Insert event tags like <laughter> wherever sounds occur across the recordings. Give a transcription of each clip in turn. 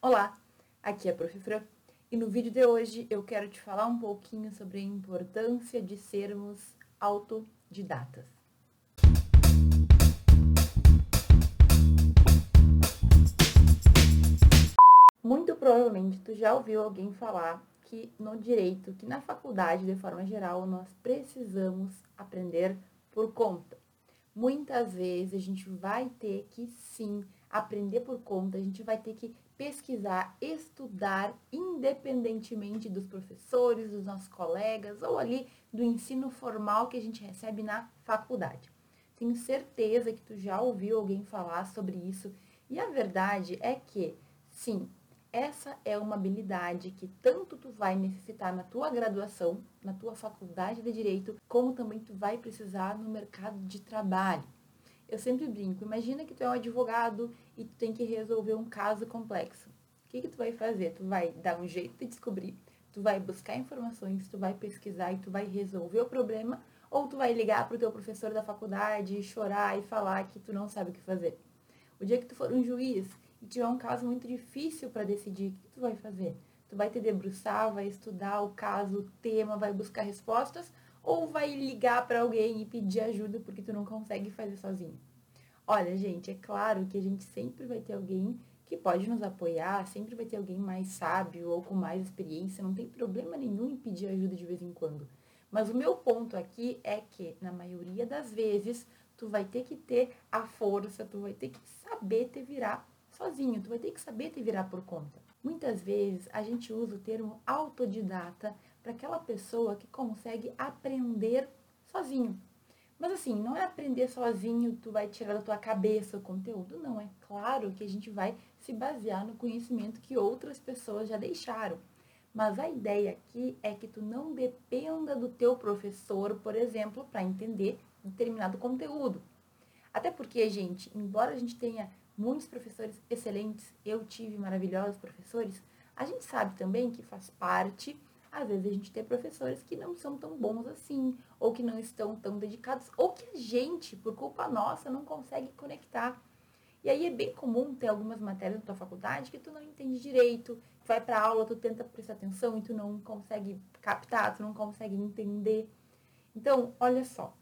Olá, aqui é a Prof. Fran e no vídeo de hoje eu quero te falar um pouquinho sobre a importância de sermos autodidatas. Muito provavelmente tu já ouviu alguém falar que no direito, que na faculdade de forma geral, nós precisamos aprender por conta. Muitas vezes a gente vai ter que sim aprender por conta, a gente vai ter que pesquisar, estudar independentemente dos professores, dos nossos colegas ou ali do ensino formal que a gente recebe na faculdade. Tenho certeza que tu já ouviu alguém falar sobre isso e a verdade é que, sim, essa é uma habilidade que tanto tu vai necessitar na tua graduação, na tua faculdade de direito, como também tu vai precisar no mercado de trabalho. Eu sempre brinco, imagina que tu é um advogado e tu tem que resolver um caso complexo. O que, que tu vai fazer? Tu vai dar um jeito de descobrir, tu vai buscar informações, tu vai pesquisar e tu vai resolver o problema, ou tu vai ligar para o teu professor da faculdade, chorar e falar que tu não sabe o que fazer. O dia que tu for um juiz e tiver um caso muito difícil para decidir, o que tu vai fazer? Tu vai te debruçar, vai estudar o caso, o tema, vai buscar respostas, ou vai ligar para alguém e pedir ajuda porque tu não consegue fazer sozinho. Olha, gente, é claro que a gente sempre vai ter alguém que pode nos apoiar, sempre vai ter alguém mais sábio ou com mais experiência, não tem problema nenhum em pedir ajuda de vez em quando. Mas o meu ponto aqui é que, na maioria das vezes, tu vai ter que ter a força, tu vai ter que saber te virar sozinho, tu vai ter que saber te virar por conta. Muitas vezes a gente usa o termo autodidata para aquela pessoa que consegue aprender sozinho. Mas assim, não é aprender sozinho, tu vai tirar da tua cabeça o conteúdo, não. É claro que a gente vai se basear no conhecimento que outras pessoas já deixaram. Mas a ideia aqui é que tu não dependa do teu professor, por exemplo, para entender determinado conteúdo. Até porque, gente, embora a gente tenha muitos professores excelentes, eu tive maravilhosos professores, a gente sabe também que faz parte às vezes a gente tem professores que não são tão bons assim, ou que não estão tão dedicados, ou que a gente, por culpa nossa, não consegue conectar. E aí é bem comum ter algumas matérias na tua faculdade que tu não entende direito, vai para aula, tu tenta prestar atenção e tu não consegue captar, tu não consegue entender. Então, olha só,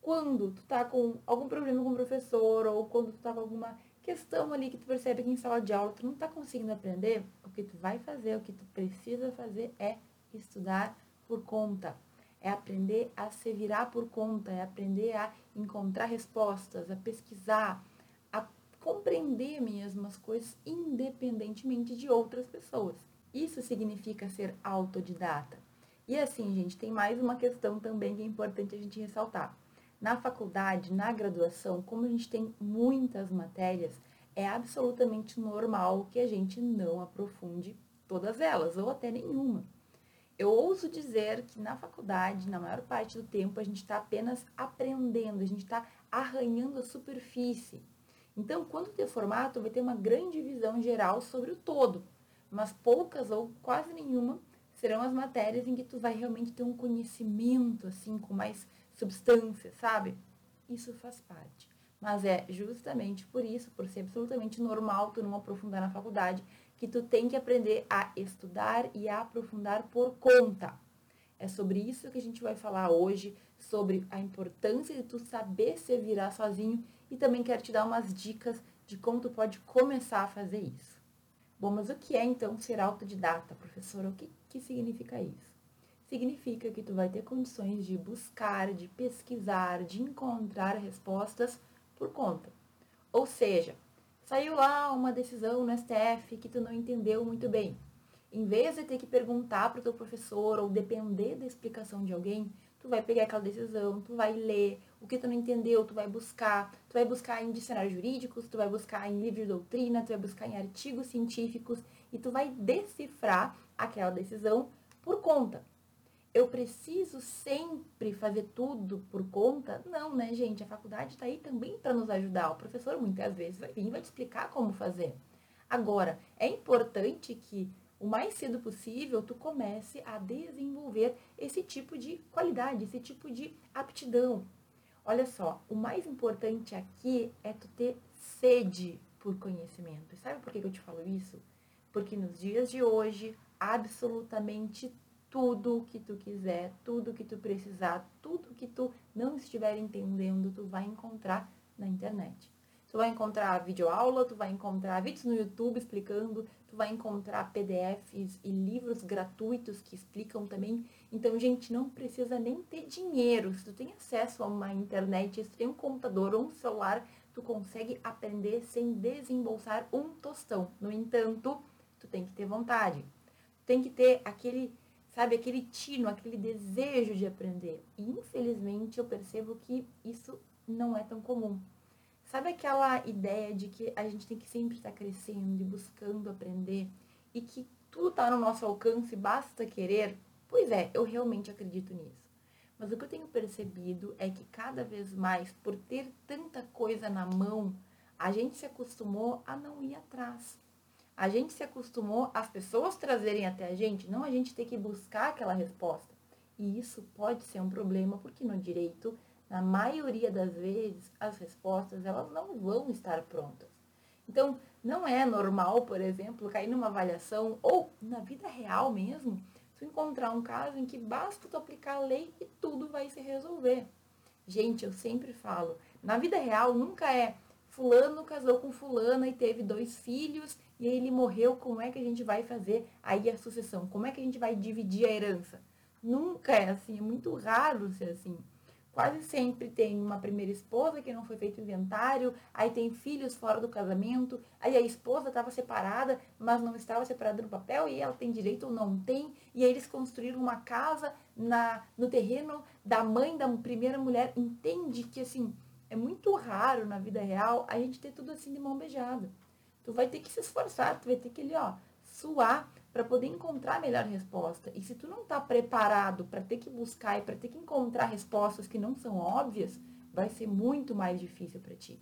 quando tu tá com algum problema com o professor, ou quando tu tá com alguma questão ali que tu percebe que em sala de aula tu não tá conseguindo aprender, o que tu vai fazer, o que tu precisa fazer é estudar por conta. É aprender a se virar por conta, é aprender a encontrar respostas, a pesquisar, a compreender mesmo as coisas independentemente de outras pessoas. Isso significa ser autodidata. E assim, gente, tem mais uma questão também que é importante a gente ressaltar. Na faculdade, na graduação, como a gente tem muitas matérias, é absolutamente normal que a gente não aprofunde todas elas, ou até nenhuma. Eu ouso dizer que na faculdade, na maior parte do tempo, a gente está apenas aprendendo, a gente está arranhando a superfície. Então, quando ter formato, vai ter uma grande visão geral sobre o todo, mas poucas ou quase nenhuma serão as matérias em que tu vai realmente ter um conhecimento, assim, com mais substância, sabe? Isso faz parte. Mas é justamente por isso, por ser absolutamente normal tu não aprofundar na faculdade, que tu tem que aprender a estudar e a aprofundar por conta. É sobre isso que a gente vai falar hoje, sobre a importância de tu saber se virar sozinho e também quero te dar umas dicas de como tu pode começar a fazer isso. Bom, mas o que é então ser autodidata, professora? O que, que significa isso? Significa que tu vai ter condições de buscar, de pesquisar, de encontrar respostas por conta. Ou seja, Saiu lá uma decisão no STF que tu não entendeu muito bem. Em vez de ter que perguntar para o teu professor ou depender da explicação de alguém, tu vai pegar aquela decisão, tu vai ler o que tu não entendeu, tu vai buscar, tu vai buscar em dicionários jurídicos, tu vai buscar em livros de doutrina, tu vai buscar em artigos científicos e tu vai decifrar aquela decisão por conta eu preciso sempre fazer tudo por conta? Não, né, gente? A faculdade está aí também para nos ajudar. O professor muitas vezes vai vir e vai te explicar como fazer. Agora, é importante que o mais cedo possível tu comece a desenvolver esse tipo de qualidade, esse tipo de aptidão. Olha só, o mais importante aqui é tu ter sede por conhecimento. E sabe por que eu te falo isso? Porque nos dias de hoje, absolutamente tudo que tu quiser, tudo que tu precisar, tudo que tu não estiver entendendo, tu vai encontrar na internet. Tu vai encontrar videoaula, tu vai encontrar vídeos no YouTube explicando, tu vai encontrar PDFs e livros gratuitos que explicam também. Então, gente, não precisa nem ter dinheiro. Se tu tem acesso a uma internet, se tu tem um computador ou um celular, tu consegue aprender sem desembolsar um tostão. No entanto, tu tem que ter vontade. Tem que ter aquele, sabe, aquele tino, aquele desejo de aprender. E infelizmente eu percebo que isso não é tão comum. Sabe aquela ideia de que a gente tem que sempre estar crescendo e buscando aprender e que tudo está no nosso alcance, basta querer? Pois é, eu realmente acredito nisso. Mas o que eu tenho percebido é que cada vez mais, por ter tanta coisa na mão, a gente se acostumou a não ir atrás. A gente se acostumou às pessoas trazerem até a gente, não a gente ter que buscar aquela resposta. E isso pode ser um problema, porque no direito na maioria das vezes, as respostas elas não vão estar prontas. Então, não é normal, por exemplo, cair numa avaliação ou na vida real mesmo, tu encontrar um caso em que basta tu aplicar a lei e tudo vai se resolver. Gente, eu sempre falo, na vida real nunca é fulano casou com fulana e teve dois filhos e ele morreu, como é que a gente vai fazer aí a sucessão? Como é que a gente vai dividir a herança? Nunca é assim, é muito raro ser assim. Quase sempre tem uma primeira esposa que não foi feito inventário, aí tem filhos fora do casamento, aí a esposa estava separada, mas não estava separada no papel, e ela tem direito ou não tem, e aí eles construíram uma casa na, no terreno da mãe da primeira mulher. Entende que assim, é muito raro na vida real a gente ter tudo assim de mão beijada. Tu vai ter que se esforçar, tu vai ter que ali, ó, suar para poder encontrar a melhor resposta. E se tu não está preparado para ter que buscar e para ter que encontrar respostas que não são óbvias, vai ser muito mais difícil para ti.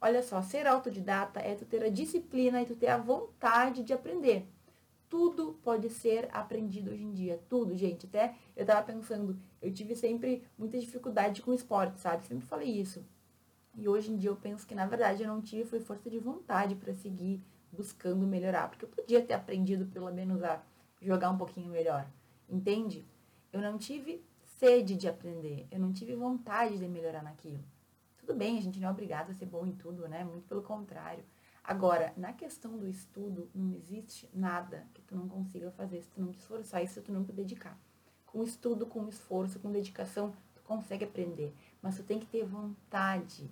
Olha só, ser autodidata é tu ter a disciplina e tu ter a vontade de aprender. Tudo pode ser aprendido hoje em dia, tudo, gente. Até eu tava pensando, eu tive sempre muita dificuldade com esporte, sabe? Sempre falei isso. E hoje em dia eu penso que na verdade eu não tive foi força de vontade para seguir buscando melhorar, porque eu podia ter aprendido pelo menos a jogar um pouquinho melhor, entende? Eu não tive sede de aprender, eu não tive vontade de melhorar naquilo. Tudo bem, a gente não é obrigado a ser bom em tudo, né? Muito pelo contrário. Agora, na questão do estudo, não existe nada que tu não consiga fazer se tu não te esforçar e se tu não te dedicar. Com estudo, com esforço, com dedicação, tu consegue aprender. Mas tu tem que ter vontade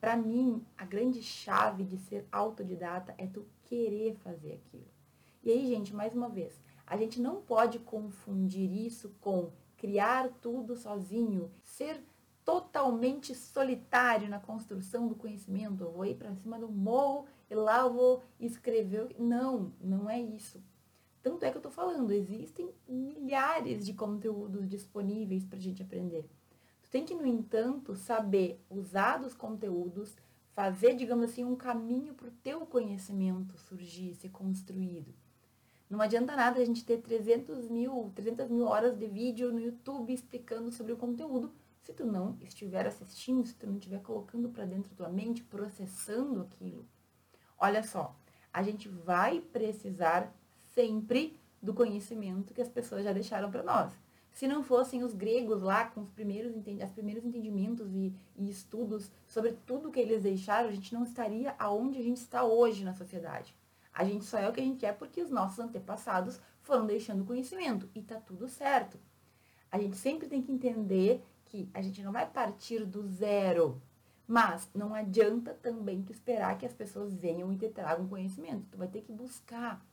para mim, a grande chave de ser autodidata é tu querer fazer aquilo. E aí, gente, mais uma vez, a gente não pode confundir isso com criar tudo sozinho, ser totalmente solitário na construção do conhecimento. Eu vou ir para cima do morro e lá eu vou escrever. Não, não é isso. Tanto é que eu estou falando, existem milhares de conteúdos disponíveis para a gente aprender tem que, no entanto, saber usar dos conteúdos, fazer, digamos assim, um caminho para o teu conhecimento surgir, ser construído. Não adianta nada a gente ter 300 mil, 300 mil horas de vídeo no YouTube explicando sobre o conteúdo, se tu não estiver assistindo, se tu não estiver colocando para dentro da tua mente, processando aquilo. Olha só, a gente vai precisar sempre do conhecimento que as pessoas já deixaram para nós se não fossem os gregos lá com os primeiros, os primeiros entendimentos e, e estudos sobre tudo que eles deixaram, a gente não estaria aonde a gente está hoje na sociedade. A gente só é o que a gente é porque os nossos antepassados foram deixando conhecimento e tá tudo certo. A gente sempre tem que entender que a gente não vai partir do zero, mas não adianta também esperar que as pessoas venham e te tragam conhecimento. Tu vai ter que buscar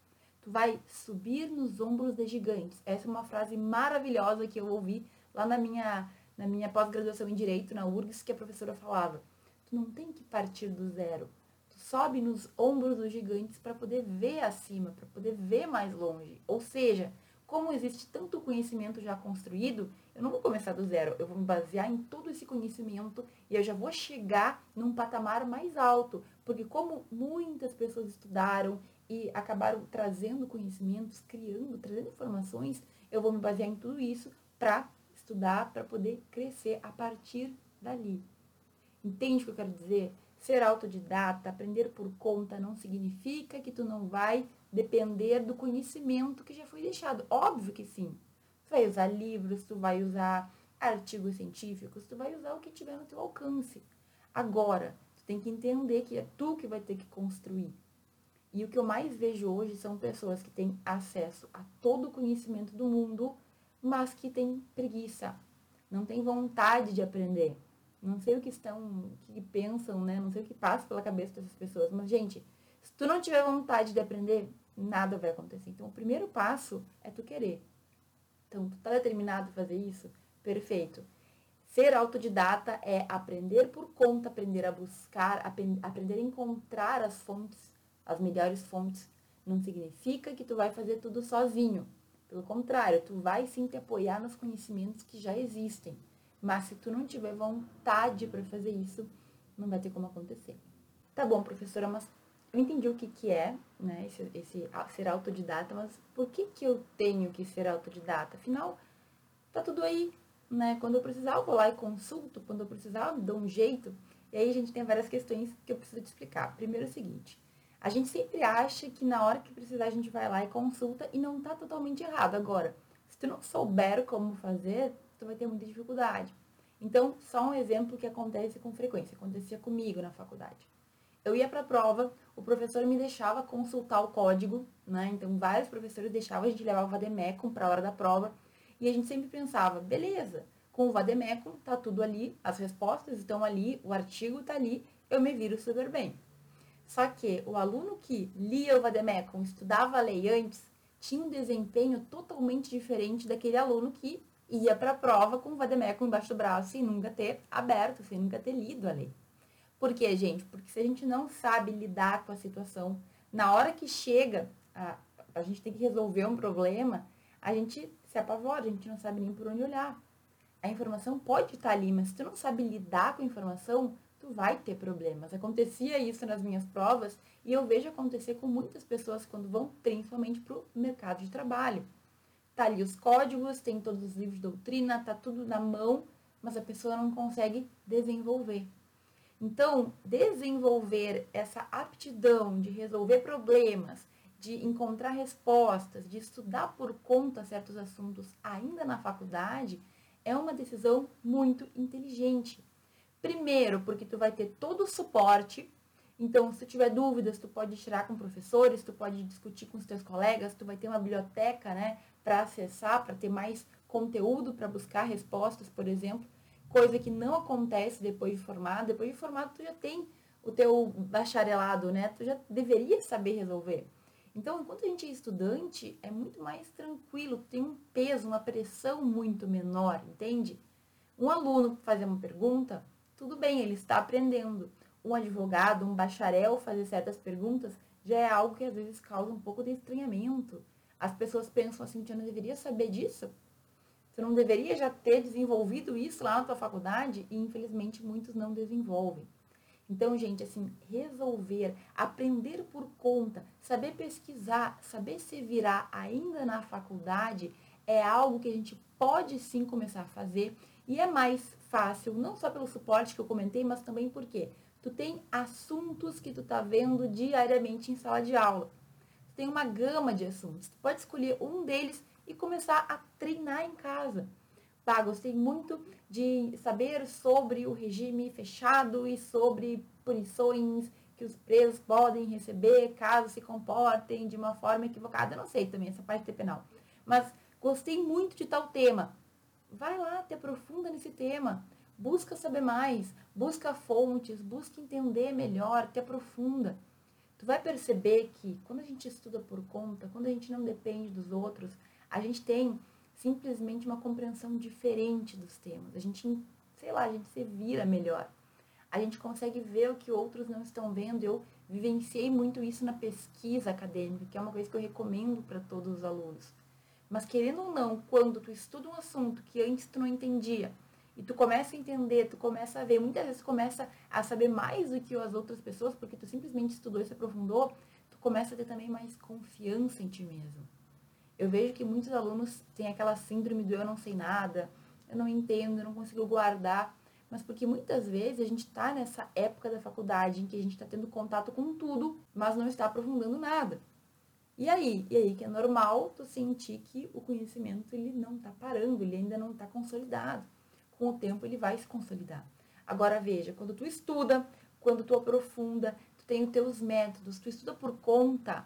tu vai subir nos ombros de gigantes. Essa é uma frase maravilhosa que eu ouvi lá na minha, na minha pós-graduação em Direito, na URGS, que a professora falava. Tu não tem que partir do zero. Tu sobe nos ombros dos gigantes para poder ver acima, para poder ver mais longe. Ou seja, como existe tanto conhecimento já construído, eu não vou começar do zero, eu vou me basear em todo esse conhecimento e eu já vou chegar num patamar mais alto, porque como muitas pessoas estudaram e acabaram trazendo conhecimentos, criando, trazendo informações, eu vou me basear em tudo isso para estudar, para poder crescer a partir dali. Entende o que eu quero dizer? Ser autodidata, aprender por conta, não significa que tu não vai depender do conhecimento que já foi deixado. Óbvio que sim. Tu vai usar livros, tu vai usar artigos científicos, tu vai usar o que tiver no teu alcance. Agora, tu tem que entender que é tu que vai ter que construir. E o que eu mais vejo hoje são pessoas que têm acesso a todo o conhecimento do mundo, mas que têm preguiça, não têm vontade de aprender. Não sei o que estão, o que pensam, né? Não sei o que passa pela cabeça dessas pessoas, mas gente, se tu não tiver vontade de aprender, nada vai acontecer. Então, o primeiro passo é tu querer. Então, tu tá determinado a fazer isso? Perfeito. Ser autodidata é aprender por conta, aprender a buscar, aprender a encontrar as fontes, as melhores fontes. Não significa que tu vai fazer tudo sozinho. Pelo contrário, tu vai sim te apoiar nos conhecimentos que já existem. Mas se tu não tiver vontade para fazer isso, não vai ter como acontecer. Tá bom, professora, mas eu entendi o que, que é, né, esse, esse ser autodidata, mas por que, que eu tenho que ser autodidata? Afinal, tá tudo aí, né? Quando eu precisar, eu vou lá e consulto, quando eu precisar, eu dou um jeito. E aí a gente tem várias questões que eu preciso te explicar. Primeiro é o seguinte, a gente sempre acha que na hora que precisar a gente vai lá e consulta e não tá totalmente errado. Agora, se tu não souber como fazer, tu vai ter muita dificuldade. Então, só um exemplo que acontece com frequência, acontecia comigo na faculdade. Eu ia para a prova, o professor me deixava consultar o código, né? Então, vários professores deixavam a gente levar o vademecum para a hora da prova, e a gente sempre pensava, beleza, com o vademecum tá tudo ali, as respostas estão ali, o artigo tá ali, eu me viro super bem. Só que o aluno que lia o vademecum, estudava a lei antes, tinha um desempenho totalmente diferente daquele aluno que ia para a prova com o vademecum embaixo do braço sem nunca ter aberto, sem nunca ter lido a lei. Por quê, gente? Porque se a gente não sabe lidar com a situação, na hora que chega, a, a gente tem que resolver um problema, a gente se apavora, a gente não sabe nem por onde olhar. A informação pode estar ali, mas se tu não sabe lidar com a informação, tu vai ter problemas. Acontecia isso nas minhas provas e eu vejo acontecer com muitas pessoas quando vão principalmente para o mercado de trabalho. Tá ali os códigos, tem todos os livros de doutrina, tá tudo na mão, mas a pessoa não consegue desenvolver. Então, desenvolver essa aptidão de resolver problemas, de encontrar respostas, de estudar por conta certos assuntos ainda na faculdade, é uma decisão muito inteligente. Primeiro, porque tu vai ter todo o suporte. Então, se tiver dúvidas, tu pode tirar com professores, tu pode discutir com os teus colegas, tu vai ter uma biblioteca, né, para acessar, para ter mais conteúdo para buscar respostas, por exemplo, coisa que não acontece depois de formado. Depois de formado, tu já tem o teu bacharelado, né? Tu já deveria saber resolver. Então, enquanto a gente é estudante, é muito mais tranquilo, tem um peso, uma pressão muito menor, entende? Um aluno fazer uma pergunta, tudo bem, ele está aprendendo. Um advogado, um bacharel fazer certas perguntas já é algo que às vezes causa um pouco de estranhamento. As pessoas pensam assim, você não deveria saber disso? Você não deveria já ter desenvolvido isso lá na tua faculdade? E infelizmente muitos não desenvolvem. Então, gente, assim, resolver, aprender por conta, saber pesquisar, saber se virar ainda na faculdade é algo que a gente pode sim começar a fazer e é mais fácil, não só pelo suporte que eu comentei, mas também porque tu tem assuntos que tu tá vendo diariamente em sala de aula tem uma gama de assuntos. Tu pode escolher um deles e começar a treinar em casa. Tá, gostei muito de saber sobre o regime fechado e sobre punições que os presos podem receber caso se comportem de uma forma equivocada. Eu não sei também essa parte penal. Mas gostei muito de tal tema. Vai lá, te aprofunda nesse tema. Busca saber mais, busca fontes, busca entender melhor, te aprofunda tu vai perceber que quando a gente estuda por conta, quando a gente não depende dos outros, a gente tem simplesmente uma compreensão diferente dos temas. A gente, sei lá, a gente se vira melhor. A gente consegue ver o que outros não estão vendo. Eu vivenciei muito isso na pesquisa acadêmica, que é uma coisa que eu recomendo para todos os alunos. Mas querendo ou não, quando tu estuda um assunto que antes tu não entendia, e tu começa a entender, tu começa a ver, muitas vezes tu começa a saber mais do que as outras pessoas, porque tu simplesmente estudou e se aprofundou, tu começa a ter também mais confiança em ti mesmo. Eu vejo que muitos alunos têm aquela síndrome do eu não sei nada, eu não entendo, eu não consigo guardar, mas porque muitas vezes a gente está nessa época da faculdade em que a gente está tendo contato com tudo, mas não está aprofundando nada. E aí? E aí que é normal tu sentir que o conhecimento ele não está parando, ele ainda não está consolidado. Com o tempo ele vai se consolidar. Agora veja, quando tu estuda, quando tu aprofunda, tu tem os teus métodos, tu estuda por conta,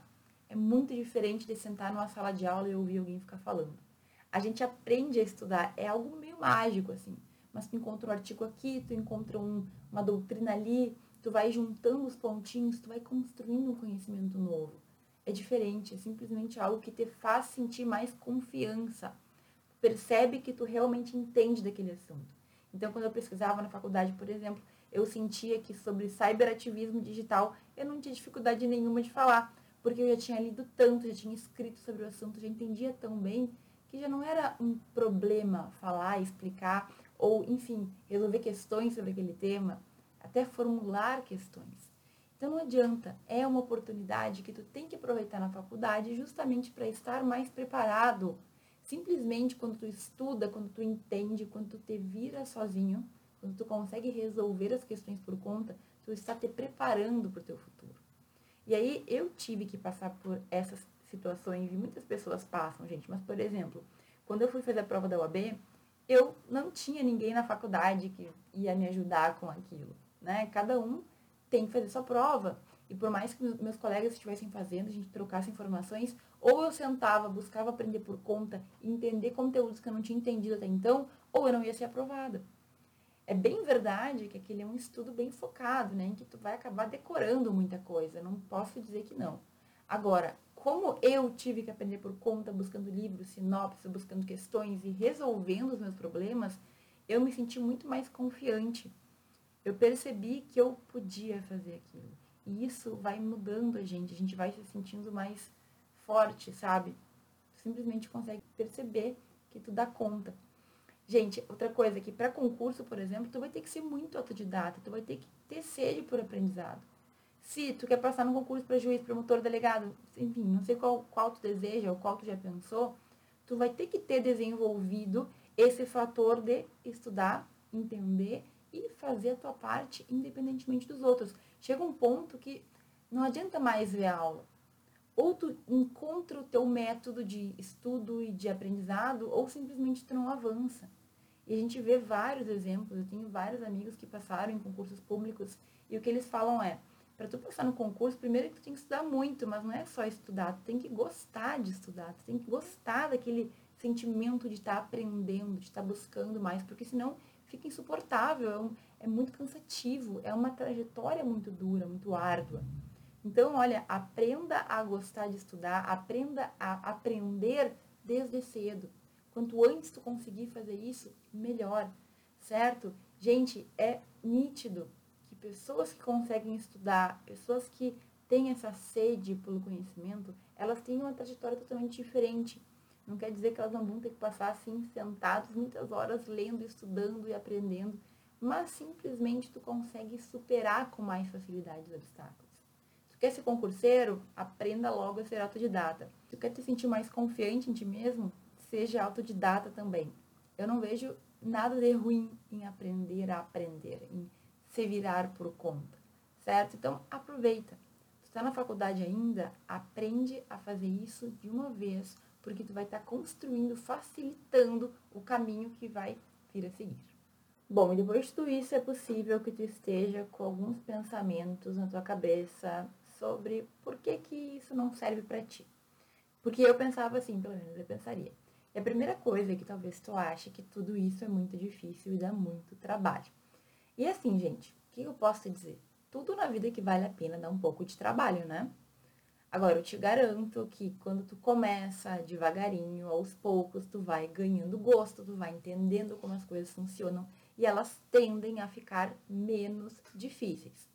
é muito diferente de sentar numa sala de aula e ouvir alguém ficar falando. A gente aprende a estudar, é algo meio mágico assim. Mas tu encontra um artigo aqui, tu encontra um, uma doutrina ali, tu vai juntando os pontinhos, tu vai construindo um conhecimento novo é diferente, é simplesmente algo que te faz sentir mais confiança. Percebe que tu realmente entende daquele assunto. Então, quando eu pesquisava na faculdade, por exemplo, eu sentia que sobre cyberativismo digital eu não tinha dificuldade nenhuma de falar, porque eu já tinha lido tanto, já tinha escrito sobre o assunto, já entendia tão bem que já não era um problema falar, explicar ou, enfim, resolver questões sobre aquele tema, até formular questões. Então não adianta, é uma oportunidade que tu tem que aproveitar na faculdade justamente para estar mais preparado. Simplesmente quando tu estuda, quando tu entende, quando tu te vira sozinho, quando tu consegue resolver as questões por conta, tu está te preparando para o teu futuro. E aí eu tive que passar por essas situações e muitas pessoas passam, gente. Mas, por exemplo, quando eu fui fazer a prova da UAB, eu não tinha ninguém na faculdade que ia me ajudar com aquilo, né? Cada um tem que fazer sua prova. E por mais que meus colegas estivessem fazendo, a gente trocasse informações, ou eu sentava, buscava aprender por conta, entender conteúdos que eu não tinha entendido até então, ou eu não ia ser aprovada. É bem verdade que aquele é um estudo bem focado, né? Em que tu vai acabar decorando muita coisa. Não posso dizer que não. Agora, como eu tive que aprender por conta, buscando livros, sinopse, buscando questões e resolvendo os meus problemas, eu me senti muito mais confiante eu percebi que eu podia fazer aquilo. E isso vai mudando a gente, a gente vai se sentindo mais forte, sabe? Simplesmente consegue perceber que tu dá conta. Gente, outra coisa que para concurso, por exemplo, tu vai ter que ser muito autodidata, tu vai ter que ter sede por aprendizado. Se tu quer passar no concurso para juiz, promotor, delegado, enfim, não sei qual, qual tu deseja ou qual tu já pensou, tu vai ter que ter desenvolvido esse fator de estudar, entender e fazer a tua parte independentemente dos outros. Chega um ponto que não adianta mais ver a aula. Ou tu encontra o teu método de estudo e de aprendizado, ou simplesmente tu não avança. E a gente vê vários exemplos, eu tenho vários amigos que passaram em concursos públicos, e o que eles falam é, para tu passar no concurso, primeiro que tu tem que estudar muito, mas não é só estudar, tu tem que gostar de estudar, tu tem que gostar daquele sentimento de estar tá aprendendo, de estar tá buscando mais, porque senão fica insuportável, é, é muito cansativo, é uma trajetória muito dura, muito árdua. Então, olha, aprenda a gostar de estudar, aprenda a aprender desde cedo. Quanto antes tu conseguir fazer isso, melhor, certo? Gente, é nítido que pessoas que conseguem estudar, pessoas que têm essa sede pelo conhecimento, elas têm uma trajetória totalmente diferente. Não quer dizer que elas não vão ter que passar assim, sentados, muitas horas lendo, estudando e aprendendo, mas simplesmente tu consegue superar com mais facilidade os obstáculos. Se tu quer ser concurseiro, aprenda logo a ser autodidata. Se tu quer te sentir mais confiante em ti mesmo, seja autodidata também. Eu não vejo nada de ruim em aprender a aprender, em se virar por conta, certo? Então, aproveita. Tu está na faculdade ainda, aprende a fazer isso de uma vez, porque tu vai estar tá construindo, facilitando o caminho que vai vir a seguir. Bom, e depois de tudo isso, é possível que tu esteja com alguns pensamentos na tua cabeça sobre por que que isso não serve para ti. Porque eu pensava assim, pelo menos eu pensaria. E a primeira coisa é que talvez tu ache que tudo isso é muito difícil e dá muito trabalho. E assim, gente, o que eu posso te dizer? Tudo na vida que vale a pena dá um pouco de trabalho, né? Agora, eu te garanto que quando tu começa devagarinho, aos poucos, tu vai ganhando gosto, tu vai entendendo como as coisas funcionam e elas tendem a ficar menos difíceis.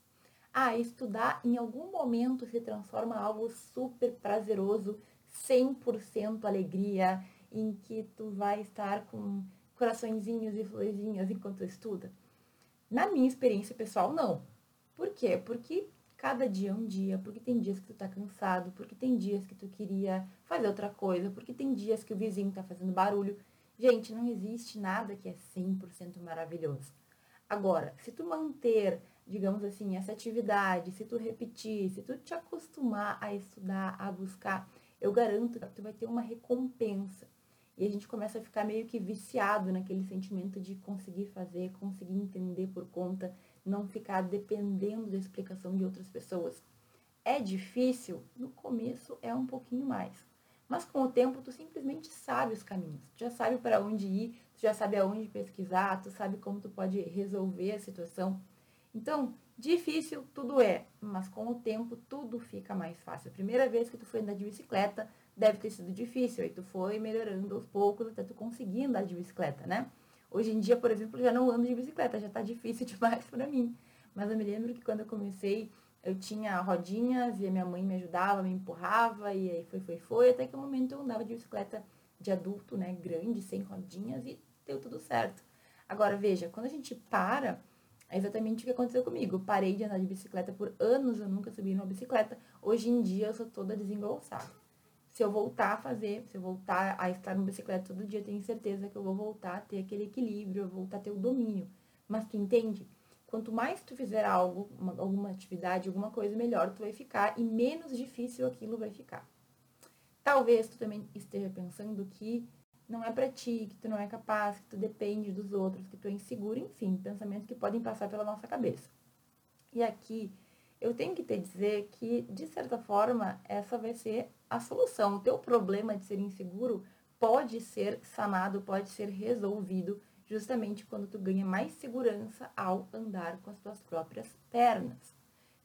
Ah, estudar em algum momento se transforma em algo super prazeroso, 100% alegria, em que tu vai estar com coraçõezinhos e florzinhas enquanto estuda? Na minha experiência pessoal, não. Por quê? Porque cada dia é um dia, porque tem dias que tu tá cansado, porque tem dias que tu queria fazer outra coisa, porque tem dias que o vizinho tá fazendo barulho. Gente, não existe nada que é 100% maravilhoso. Agora, se tu manter, digamos assim, essa atividade, se tu repetir, se tu te acostumar a estudar, a buscar, eu garanto que tu vai ter uma recompensa. E a gente começa a ficar meio que viciado naquele sentimento de conseguir fazer, conseguir entender por conta, não ficar dependendo da explicação de outras pessoas. É difícil? No começo é um pouquinho mais. Mas com o tempo tu simplesmente sabe os caminhos. Tu já sabe para onde ir, tu já sabe aonde pesquisar, tu sabe como tu pode resolver a situação. Então, difícil tudo é, mas com o tempo tudo fica mais fácil. A primeira vez que tu foi andar de bicicleta deve ter sido difícil, aí tu foi melhorando aos poucos até tu conseguir andar de bicicleta, né? Hoje em dia, por exemplo, já não ando de bicicleta, já tá difícil <laughs> demais para mim. Mas eu me lembro que quando eu comecei, eu tinha rodinhas e a minha mãe me ajudava, me empurrava e aí foi, foi, foi, até que o momento eu andava de bicicleta de adulto, né, grande, sem rodinhas e deu tudo certo. Agora, veja, quando a gente para, é exatamente o que aconteceu comigo. Eu parei de andar de bicicleta por anos, eu nunca subi numa bicicleta. Hoje em dia eu sou toda desengolçada. Se eu voltar a fazer, se eu voltar a estar no bicicleta todo dia, tenho certeza que eu vou voltar a ter aquele equilíbrio, eu vou voltar a ter o domínio. Mas tu entende? Quanto mais tu fizer algo, uma, alguma atividade, alguma coisa, melhor tu vai ficar e menos difícil aquilo vai ficar. Talvez tu também esteja pensando que não é para ti, que tu não é capaz, que tu depende dos outros, que tu é inseguro, enfim, pensamentos que podem passar pela nossa cabeça. E aqui eu tenho que te dizer que, de certa forma, essa vai ser a solução. O teu problema de ser inseguro pode ser sanado, pode ser resolvido justamente quando tu ganha mais segurança ao andar com as tuas próprias pernas.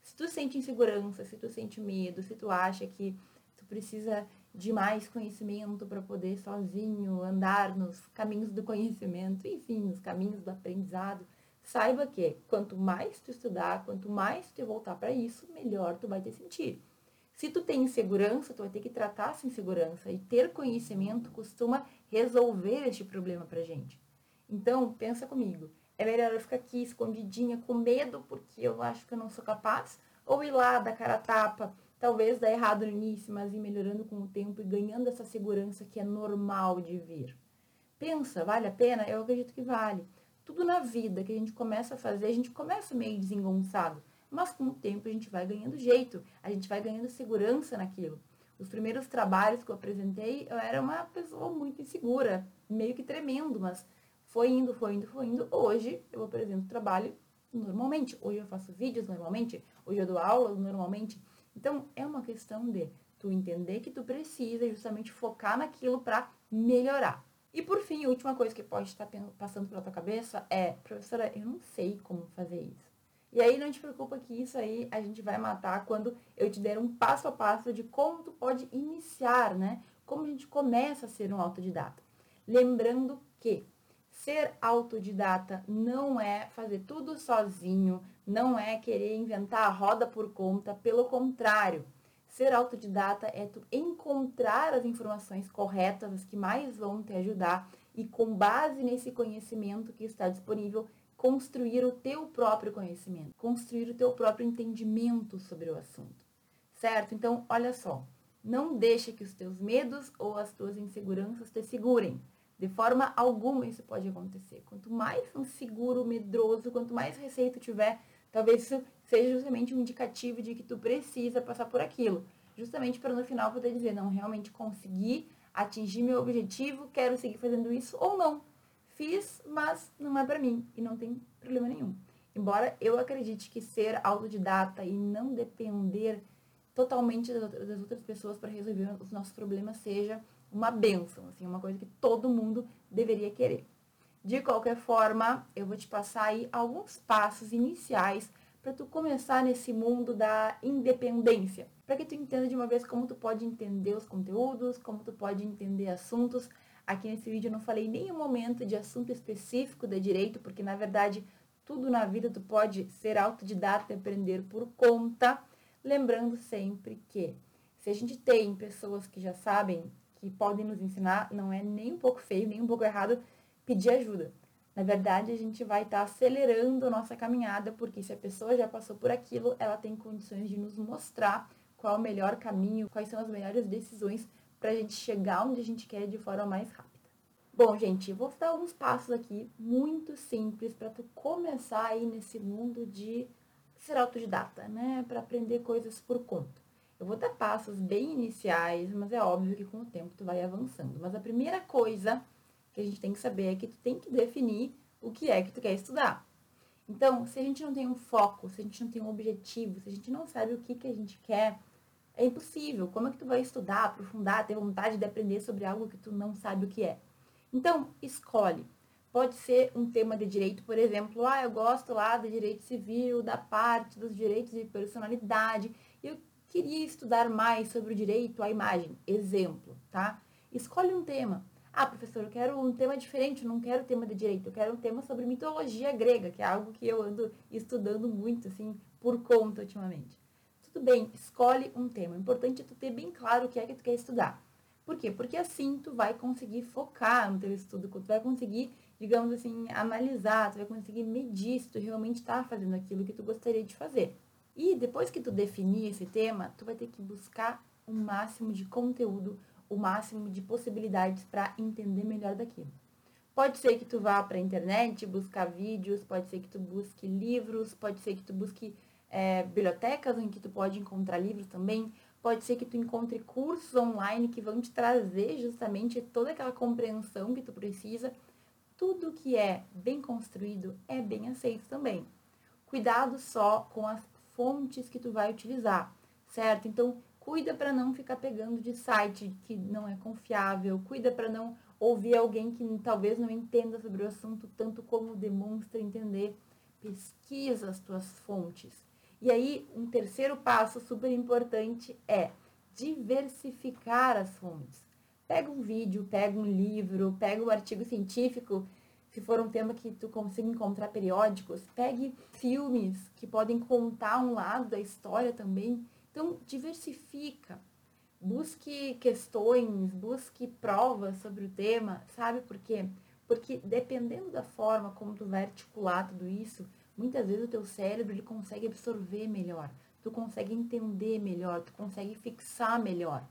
Se tu sente insegurança, se tu sente medo, se tu acha que tu precisa de mais conhecimento para poder sozinho andar nos caminhos do conhecimento, enfim, nos caminhos do aprendizado, saiba que quanto mais tu estudar, quanto mais tu voltar para isso, melhor tu vai te sentir. Se tu tem insegurança, tu vai ter que tratar essa insegurança e ter conhecimento costuma resolver este problema pra gente. Então, pensa comigo, é melhor eu ficar aqui escondidinha com medo porque eu acho que eu não sou capaz ou ir lá dar cara a tapa Talvez dá errado no início, mas ir melhorando com o tempo e ganhando essa segurança que é normal de vir. Pensa, vale a pena? Eu acredito que vale. Tudo na vida que a gente começa a fazer, a gente começa meio desengonçado, mas com o tempo a gente vai ganhando jeito, a gente vai ganhando segurança naquilo. Os primeiros trabalhos que eu apresentei, eu era uma pessoa muito insegura, meio que tremendo, mas foi indo, foi indo, foi indo. Hoje eu apresento trabalho normalmente. Hoje eu faço vídeos normalmente. Hoje eu dou aula normalmente. Então, é uma questão de tu entender que tu precisa justamente focar naquilo para melhorar. E por fim, a última coisa que pode estar passando pela tua cabeça é, professora, eu não sei como fazer isso. E aí não te preocupa que isso aí a gente vai matar quando eu te der um passo a passo de como tu pode iniciar, né? Como a gente começa a ser um autodidata. Lembrando que ser autodidata não é fazer tudo sozinho, não é querer inventar a roda por conta, pelo contrário. Ser autodidata é tu encontrar as informações corretas, as que mais vão te ajudar e com base nesse conhecimento que está disponível, construir o teu próprio conhecimento, construir o teu próprio entendimento sobre o assunto. Certo? Então, olha só, não deixe que os teus medos ou as tuas inseguranças te segurem. De forma alguma isso pode acontecer. Quanto mais inseguro, medroso, quanto mais receio tu tiver, talvez isso seja justamente um indicativo de que tu precisa passar por aquilo. Justamente para no final poder dizer, não, realmente consegui atingir meu objetivo, quero seguir fazendo isso ou não. Fiz, mas não é para mim e não tem problema nenhum. Embora eu acredite que ser autodidata e não depender totalmente das outras pessoas para resolver os nossos problemas seja uma benção, assim, uma coisa que todo mundo deveria querer. De qualquer forma, eu vou te passar aí alguns passos iniciais para tu começar nesse mundo da independência, para que tu entenda de uma vez como tu pode entender os conteúdos, como tu pode entender assuntos. Aqui nesse vídeo eu não falei nenhum momento de assunto específico de direito, porque na verdade tudo na vida tu pode ser autodidata e aprender por conta, lembrando sempre que se a gente tem pessoas que já sabem que podem nos ensinar, não é nem um pouco feio, nem um pouco errado pedir ajuda. Na verdade, a gente vai estar tá acelerando nossa caminhada, porque se a pessoa já passou por aquilo, ela tem condições de nos mostrar qual é o melhor caminho, quais são as melhores decisões para a gente chegar onde a gente quer de forma mais rápida. Bom, gente, vou dar alguns passos aqui muito simples para tu começar aí nesse mundo de ser autodidata, né? Para aprender coisas por conta. Eu vou dar passos bem iniciais, mas é óbvio que com o tempo tu vai avançando. Mas a primeira coisa que a gente tem que saber é que tu tem que definir o que é que tu quer estudar. Então, se a gente não tem um foco, se a gente não tem um objetivo, se a gente não sabe o que, que a gente quer, é impossível. Como é que tu vai estudar, aprofundar, ter vontade de aprender sobre algo que tu não sabe o que é? Então, escolhe. Pode ser um tema de direito, por exemplo, ah, eu gosto lá do direito civil, da parte dos direitos de personalidade, eu queria estudar mais sobre o direito à imagem. Exemplo, tá? Escolhe um tema. Ah, professor, eu quero um tema diferente, eu não quero tema de direito, eu quero um tema sobre mitologia grega, que é algo que eu ando estudando muito, assim, por conta ultimamente. Tudo bem, escolhe um tema. O importante é tu ter bem claro o que é que tu quer estudar. Por quê? Porque assim tu vai conseguir focar no teu estudo, tu vai conseguir, digamos assim, analisar, tu vai conseguir medir se tu realmente está fazendo aquilo que tu gostaria de fazer. E depois que tu definir esse tema, tu vai ter que buscar o máximo de conteúdo o máximo de possibilidades para entender melhor daquilo. Pode ser que tu vá para a internet buscar vídeos, pode ser que tu busque livros, pode ser que tu busque é, bibliotecas em que tu pode encontrar livros também, pode ser que tu encontre cursos online que vão te trazer justamente toda aquela compreensão que tu precisa. Tudo que é bem construído é bem aceito também. Cuidado só com as fontes que tu vai utilizar, certo? Então, Cuida para não ficar pegando de site que não é confiável, cuida para não ouvir alguém que talvez não entenda sobre o assunto tanto como demonstra entender. Pesquisa as tuas fontes. E aí, um terceiro passo super importante é diversificar as fontes. Pega um vídeo, pega um livro, pega um artigo científico, se for um tema que tu consiga encontrar periódicos, pegue filmes que podem contar um lado da história também então, diversifica. Busque questões, busque provas sobre o tema, sabe por quê? Porque dependendo da forma como tu vai articular tudo isso, muitas vezes o teu cérebro ele consegue absorver melhor, tu consegue entender melhor, tu consegue fixar melhor.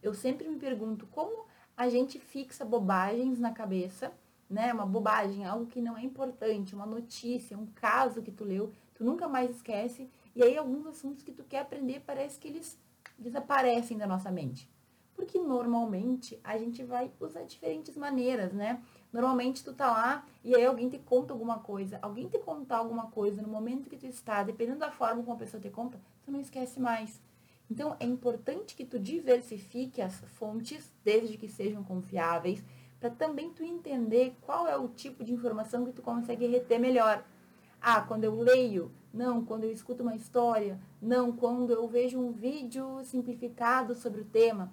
Eu sempre me pergunto como a gente fixa bobagens na cabeça, né? Uma bobagem, algo que não é importante, uma notícia, um caso que tu leu, tu nunca mais esquece e aí alguns assuntos que tu quer aprender parece que eles desaparecem da nossa mente. Porque normalmente a gente vai usar diferentes maneiras, né? Normalmente tu tá lá e aí alguém te conta alguma coisa. Alguém te contar alguma coisa no momento que tu está, dependendo da forma como a pessoa te conta, tu não esquece mais. Então é importante que tu diversifique as fontes, desde que sejam confiáveis, para também tu entender qual é o tipo de informação que tu consegue reter melhor. Ah, quando eu leio, não, quando eu escuto uma história, não, quando eu vejo um vídeo simplificado sobre o tema.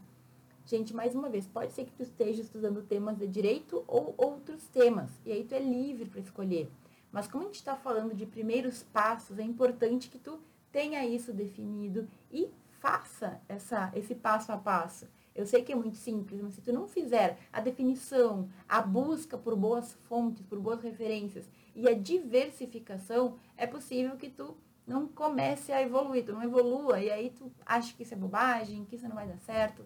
Gente, mais uma vez, pode ser que tu esteja estudando temas de direito ou outros temas, e aí tu é livre para escolher. Mas como a gente está falando de primeiros passos, é importante que tu tenha isso definido e faça essa, esse passo a passo. Eu sei que é muito simples, mas se tu não fizer a definição, a busca por boas fontes, por boas referências e a diversificação, é possível que tu não comece a evoluir, tu não evolua e aí tu acha que isso é bobagem, que isso não vai dar certo.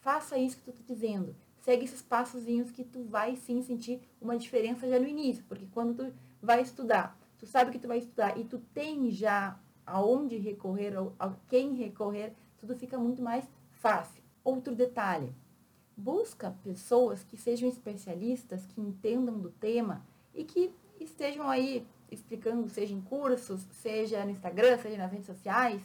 Faça isso que tu tá dizendo. Segue esses passozinhos que tu vai sim sentir uma diferença já no início, porque quando tu vai estudar, tu sabe que tu vai estudar e tu tem já aonde recorrer, a quem recorrer, tudo fica muito mais fácil. Outro detalhe: busca pessoas que sejam especialistas, que entendam do tema e que estejam aí explicando, seja em cursos, seja no Instagram, seja nas redes sociais.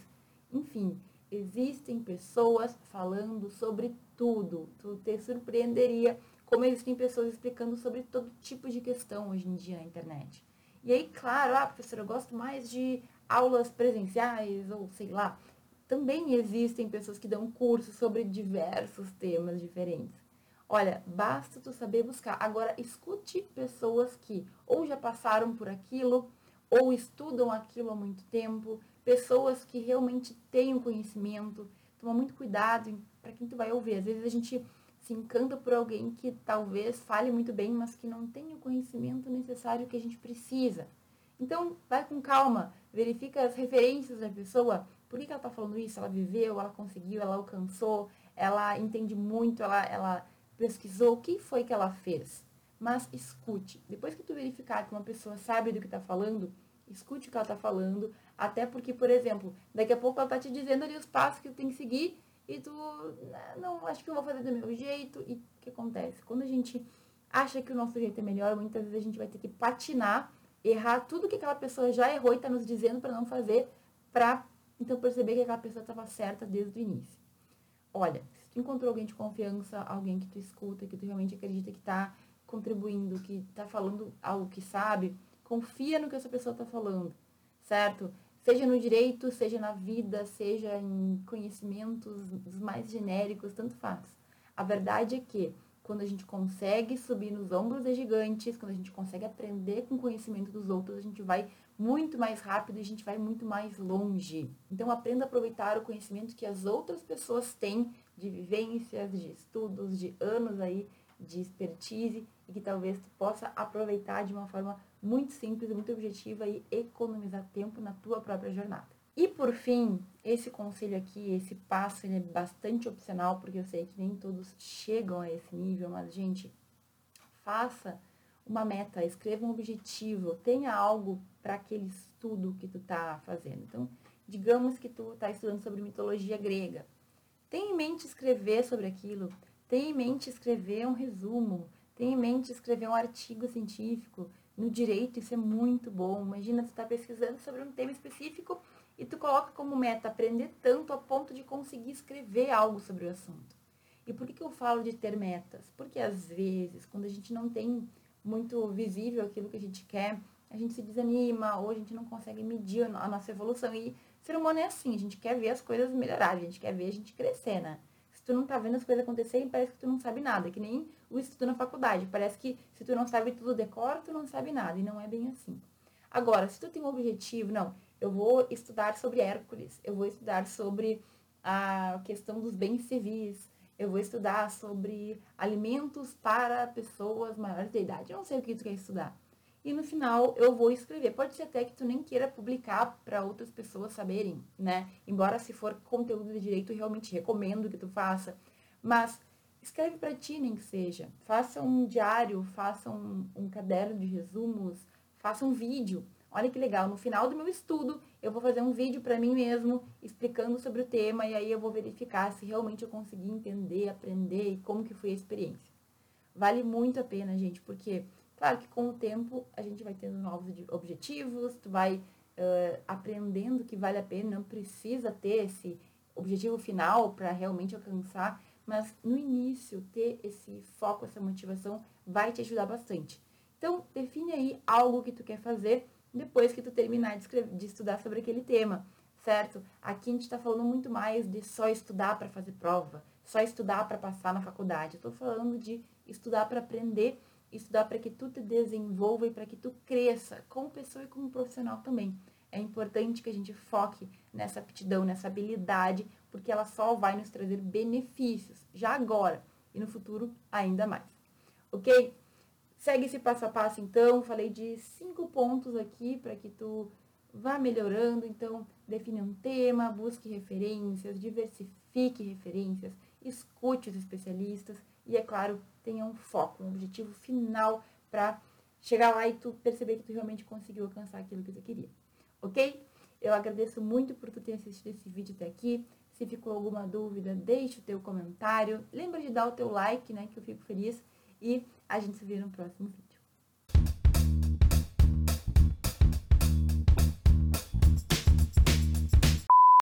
Enfim, existem pessoas falando sobre tudo. Tu te surpreenderia como existem pessoas explicando sobre todo tipo de questão hoje em dia na internet. E aí, claro, ah, professor, eu gosto mais de aulas presenciais ou sei lá também existem pessoas que dão cursos sobre diversos temas diferentes. Olha, basta tu saber buscar. Agora, escute pessoas que ou já passaram por aquilo, ou estudam aquilo há muito tempo, pessoas que realmente têm o conhecimento. Toma muito cuidado para quem tu vai ouvir. Às vezes a gente se encanta por alguém que talvez fale muito bem, mas que não tem o conhecimento necessário que a gente precisa. Então, vai com calma, verifica as referências da pessoa, por que, que ela está falando isso? Ela viveu, ela conseguiu, ela alcançou, ela entende muito, ela, ela pesquisou, o que foi que ela fez? Mas escute. Depois que tu verificar que uma pessoa sabe do que está falando, escute o que ela tá falando, até porque, por exemplo, daqui a pouco ela tá te dizendo ali os passos que tu tem que seguir e tu, né, não, acho que eu vou fazer do meu jeito. E o que acontece? Quando a gente acha que o nosso jeito é melhor, muitas vezes a gente vai ter que patinar, errar tudo que aquela pessoa já errou e tá nos dizendo para não fazer, pra então perceber que aquela pessoa estava certa desde o início. Olha, se tu encontrou alguém de confiança, alguém que tu escuta, que tu realmente acredita que está contribuindo, que está falando algo que sabe, confia no que essa pessoa está falando, certo? Seja no direito, seja na vida, seja em conhecimentos mais genéricos, tanto faz. A verdade é que quando a gente consegue subir nos ombros de gigantes, quando a gente consegue aprender com o conhecimento dos outros, a gente vai muito mais rápido e a gente vai muito mais longe. Então aprenda a aproveitar o conhecimento que as outras pessoas têm de vivências, de estudos, de anos aí de expertise e que talvez tu possa aproveitar de uma forma muito simples, muito objetiva e economizar tempo na tua própria jornada. E por fim, esse conselho aqui, esse passo, ele é bastante opcional, porque eu sei que nem todos chegam a esse nível, mas gente, faça uma meta, escreva um objetivo, tenha algo para aquele estudo que tu tá fazendo. Então, digamos que tu tá estudando sobre mitologia grega. Tenha em mente escrever sobre aquilo, tenha em mente escrever um resumo, tenha em mente escrever um artigo científico. No direito, isso é muito bom. Imagina, tu tá pesquisando sobre um tema específico e tu coloca como meta aprender tanto a ponto de conseguir escrever algo sobre o assunto. E por que, que eu falo de ter metas? Porque às vezes, quando a gente não tem muito visível aquilo que a gente quer, a gente se desanima ou a gente não consegue medir a nossa evolução. E ser humano é assim, a gente quer ver as coisas melhorarem, a gente quer ver a gente crescer, né? Se tu não tá vendo as coisas acontecerem, parece que tu não sabe nada, que nem o estudo na faculdade. Parece que se tu não sabe tudo decora, tu não sabe nada, e não é bem assim. Agora, se tu tem um objetivo, não, eu vou estudar sobre Hércules, eu vou estudar sobre a questão dos bens civis, eu vou estudar sobre alimentos para pessoas maiores de idade. Eu não sei o que tu quer estudar. E no final eu vou escrever. Pode ser até que tu nem queira publicar para outras pessoas saberem, né? Embora se for conteúdo de direito, eu realmente recomendo que tu faça. Mas escreve para ti, nem que seja. Faça um diário, faça um, um caderno de resumos, faça um vídeo. Olha que legal, no final do meu estudo, eu vou fazer um vídeo para mim mesmo, explicando sobre o tema, e aí eu vou verificar se realmente eu consegui entender, aprender e como que foi a experiência. Vale muito a pena, gente, porque, claro que com o tempo a gente vai tendo novos objetivos, tu vai uh, aprendendo que vale a pena, não precisa ter esse objetivo final para realmente alcançar, mas no início ter esse foco, essa motivação vai te ajudar bastante. Então, define aí algo que tu quer fazer depois que tu terminar de, escrever, de estudar sobre aquele tema, certo? Aqui a gente está falando muito mais de só estudar para fazer prova, só estudar para passar na faculdade. Eu estou falando de estudar para aprender, estudar para que tu te desenvolva e para que tu cresça como pessoa e como profissional também. É importante que a gente foque nessa aptidão, nessa habilidade, porque ela só vai nos trazer benefícios, já agora e no futuro ainda mais. Ok? Segue esse passo a passo, então. Falei de cinco pontos aqui para que tu vá melhorando. Então, define um tema, busque referências, diversifique referências, escute os especialistas e, é claro, tenha um foco, um objetivo final para chegar lá e tu perceber que tu realmente conseguiu alcançar aquilo que tu queria. Ok? Eu agradeço muito por tu ter assistido esse vídeo até aqui. Se ficou alguma dúvida, deixe o teu comentário. Lembra de dar o teu like, né, que eu fico feliz. E a gente se vê no próximo vídeo.